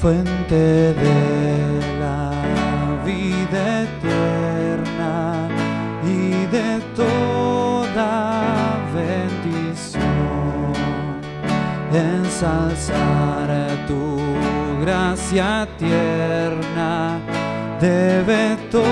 fuente de la vida eterna y de toda bendición. Ensalzar tu gracia tierna debe todo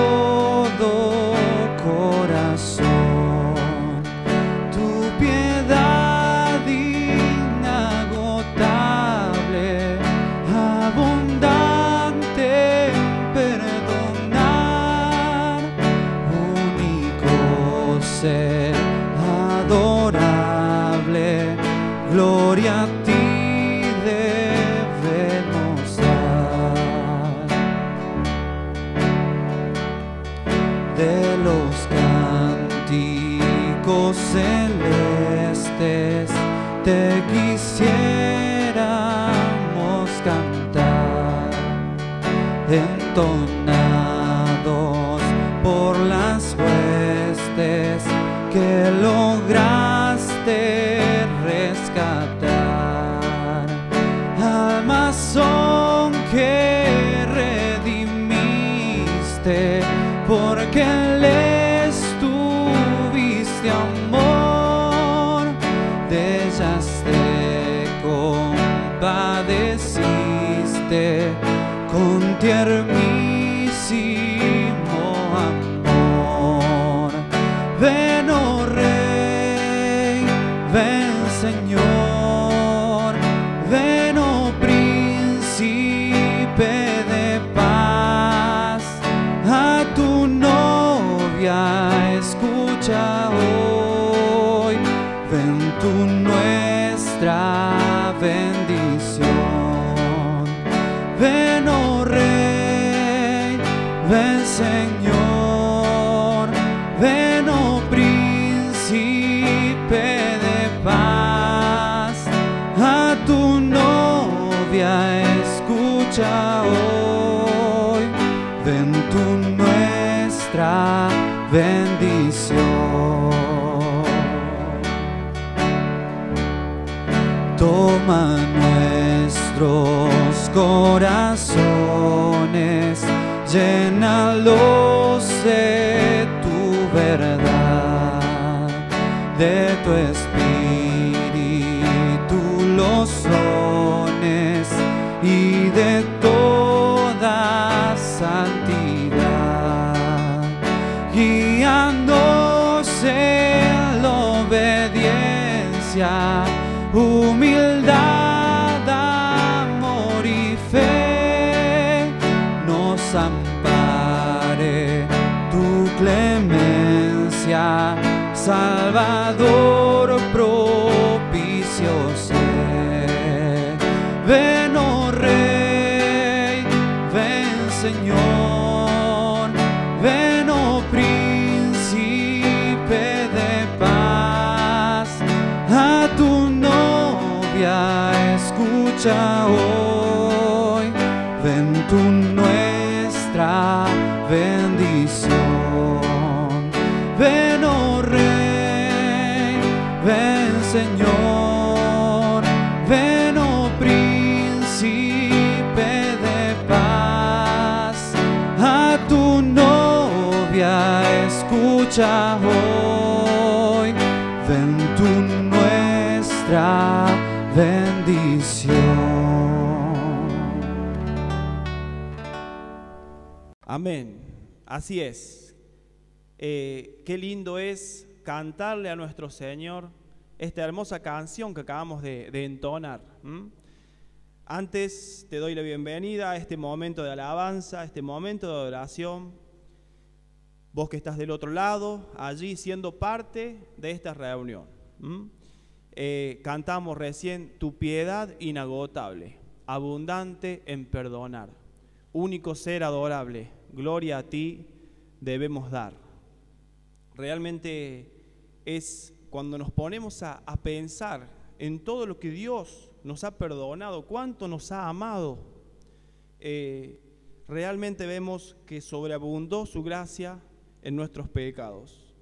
quisiéramos cantar, entonados por las huestes que y czało. Amén. Así es. Eh, qué lindo es cantarle a nuestro Señor esta hermosa canción que acabamos de, entonar. Antes te doy la bienvenida a este momento de alabanza, a este momento de adoración. Vos que estás del otro lado, allí siendo parte de esta reunión. Eh, cantamos recién tu piedad inagotable, abundante en perdonar, único ser adorable, gloria a ti debemos dar. Realmente es cuando nos ponemos a, pensar en todo lo que Dios nos ha perdonado, cuánto nos ha amado, eh, realmente vemos que sobreabundó su gracia en nuestros pecados.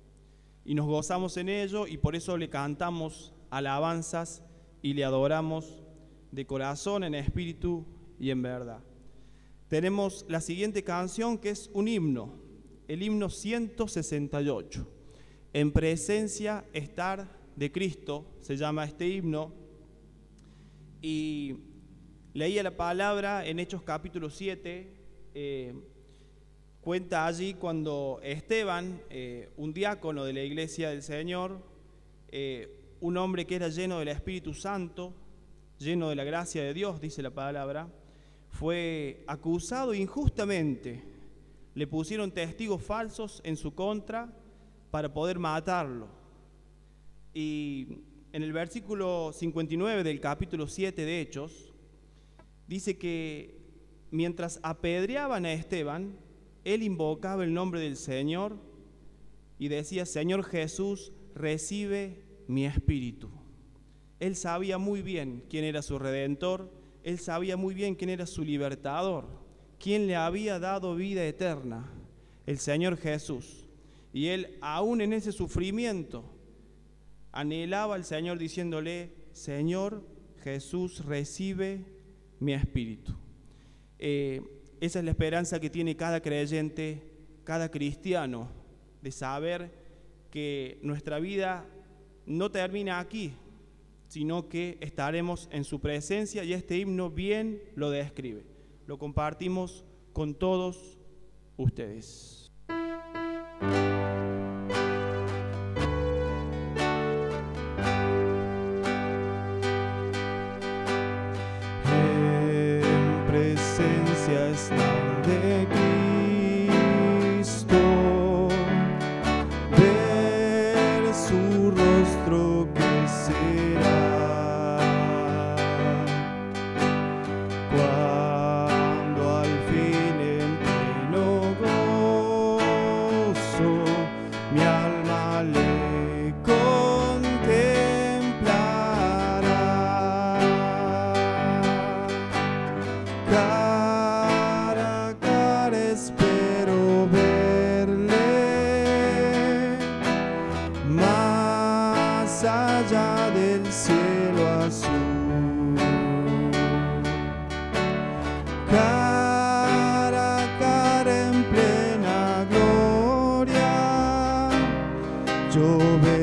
Y nos gozamos en ello y por eso le cantamos alabanzas y le adoramos de corazón, en espíritu y en verdad. Tenemos la siguiente canción que es un himno, el himno 168. En presencia estar de Cristo se llama este himno. Y leía la palabra en Hechos capítulo 7. eh, cuenta allí cuando Esteban, eh, un diácono de la iglesia del Señor, eh, un hombre que era lleno del Espíritu Santo, lleno de la gracia de Dios, dice la palabra, fue acusado injustamente. Le pusieron testigos falsos en su contra para poder matarlo. Y en el versículo 59 del capítulo 7 de Hechos, dice que mientras apedreaban a Esteban, él invocaba el nombre del Señor y decía, Señor Jesús, recibe mi espíritu. Él sabía muy bien quién era su redentor, él sabía muy bien quién era su libertador, quién le había dado vida eterna, el Señor Jesús. Y él, aún en ese sufrimiento, anhelaba al Señor diciéndole, Señor Jesús, recibe mi espíritu. Eh, esa es la esperanza que tiene cada creyente, cada cristiano, de saber que nuestra vida no termina aquí, sino que estaremos en su presencia y este himno bien lo describe. Lo compartimos con todos ustedes. Yo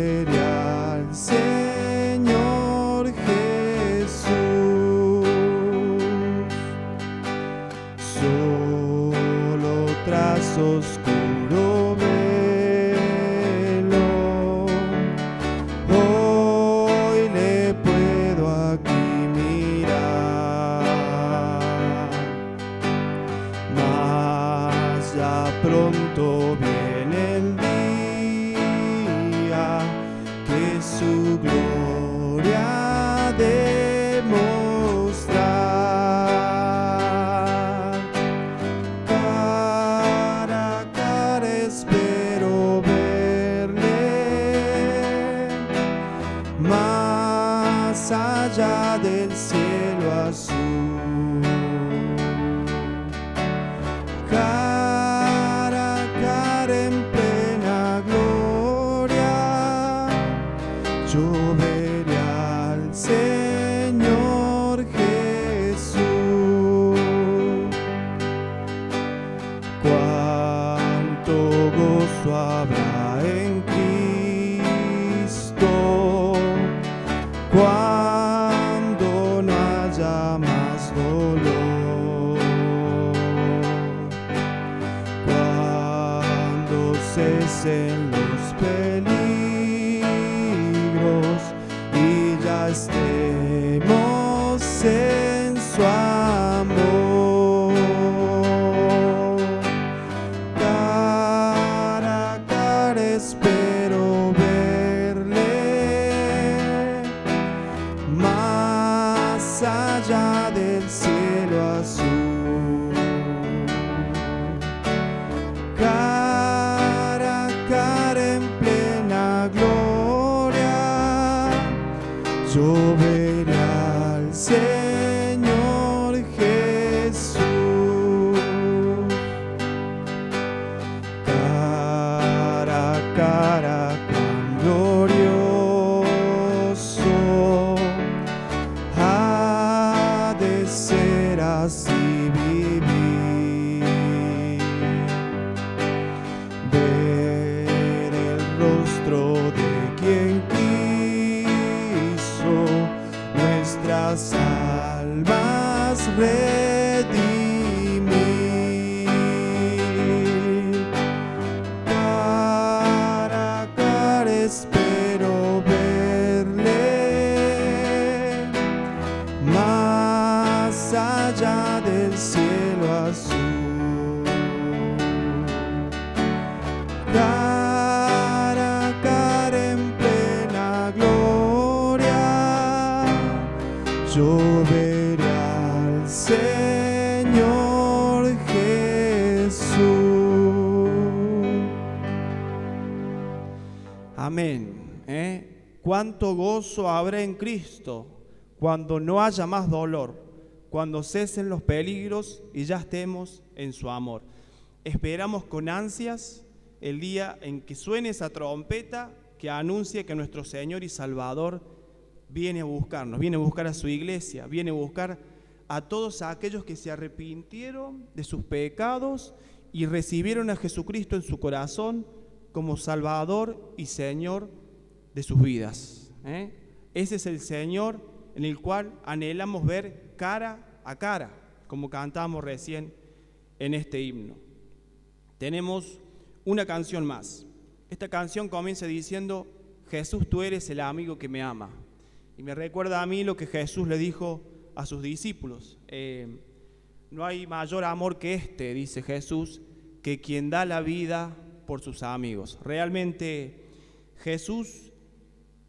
gloria Cuánto así En plena gloria, yo al Señor Jesús. Amén. ¿eh? Cuánto gozo habrá en Cristo cuando no haya más dolor, cuando cesen los peligros y ya estemos en su amor. Esperamos con ansias el día en que suene esa trompeta que anuncie que nuestro Señor y Salvador viene a buscarnos, viene a buscar a su iglesia, viene a buscar a todos aquellos que se arrepintieron de sus pecados y recibieron a Jesucristo en su corazón como Salvador y Señor de sus vidas. ¿eh? Ese es el Señor en el cual anhelamos ver cara a cara, como cantamos recién en este himno. Tenemos una canción más. Esta canción comienza diciendo, Jesús, tú eres el amigo que me ama. Y me recuerda a mí lo que Jesús le dijo a sus discípulos. Eh, no hay mayor amor que este, dice Jesús, que quien da la vida por sus amigos. Realmente Jesús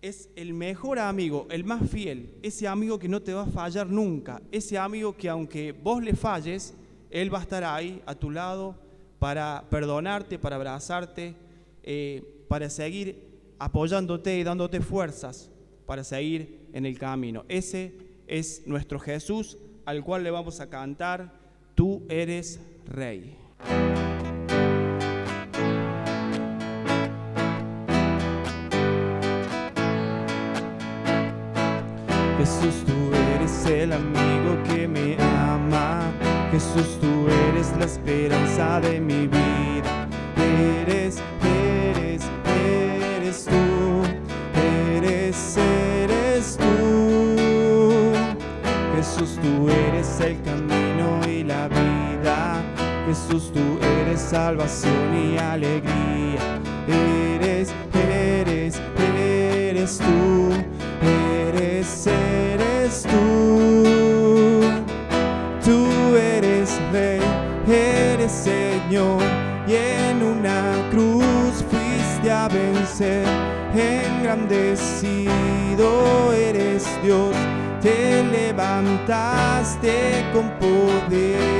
es el mejor amigo, el más fiel, ese amigo que no te va a fallar nunca, ese amigo que aunque vos le falles, Él va a estar ahí a tu lado para perdonarte, para abrazarte, eh, para seguir apoyándote y dándote fuerzas para seguir en el camino. Ese es nuestro Jesús al cual le vamos a cantar, tú eres rey. Jesús, tú eres el amigo que me ama. Jesús, tú eres la esperanza de mi vida. Eres, eres, eres tú. Eres, eres tú. Jesús, tú eres el camino y la vida. Jesús, tú eres salvación y alegría. Eres, eres, eres tú. Eres, eres tú. Tú eres rey, eres Señor. Y en una cruz fuiste a vencer. Engrandecido eres Dios. Te levantaste con poder.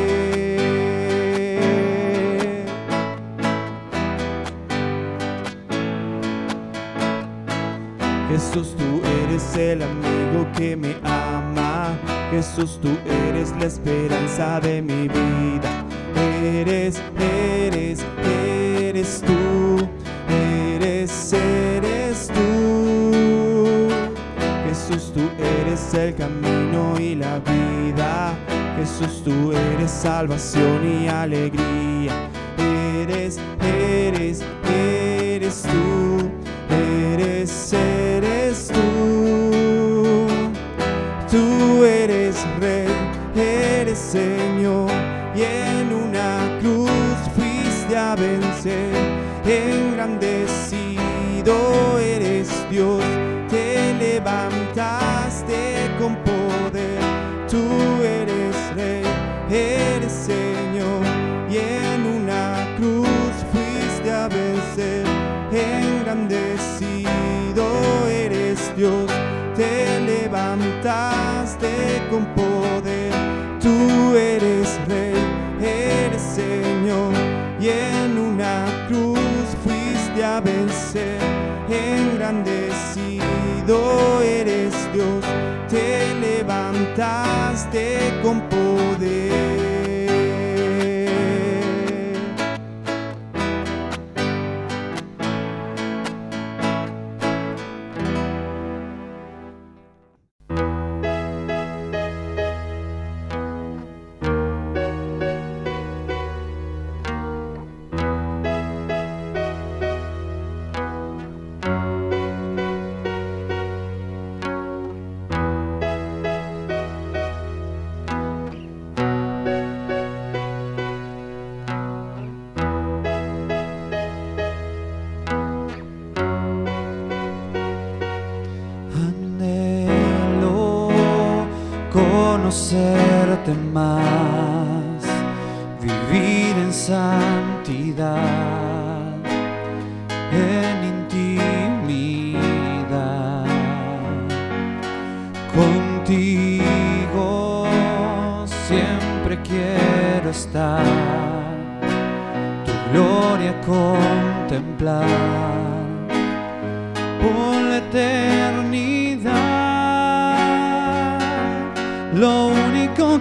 Jesús, tú eres el amigo que me ama. Jesús, tú eres la esperanza de mi vida. Eres, eres, eres tú. Eres, eres tú. Jesús, tú eres el camino y la vida. Jesús, tú eres salvación y alegría. Eres, eres, Tú eres rey, eres Señor. Y en una cruz fuiste a vencer. Engrandecido eres Dios. Te levantaste con poder. Tú eres rey, eres Señor. Y en una cruz fuiste a vencer. Engrandecido. Te levantaste con conocerte más, vivir en santidad, en intimidad. Contigo siempre quiero estar, tu gloria contemplar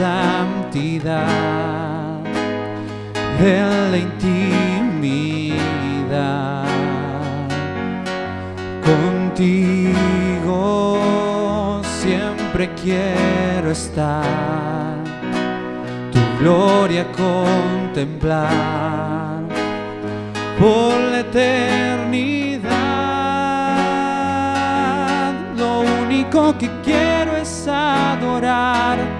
santidad, en la intimidad. Contigo siempre quiero estar, tu gloria contemplar por la eternidad. Lo único que quiero es adorarte.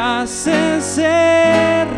Nunca se cerrará.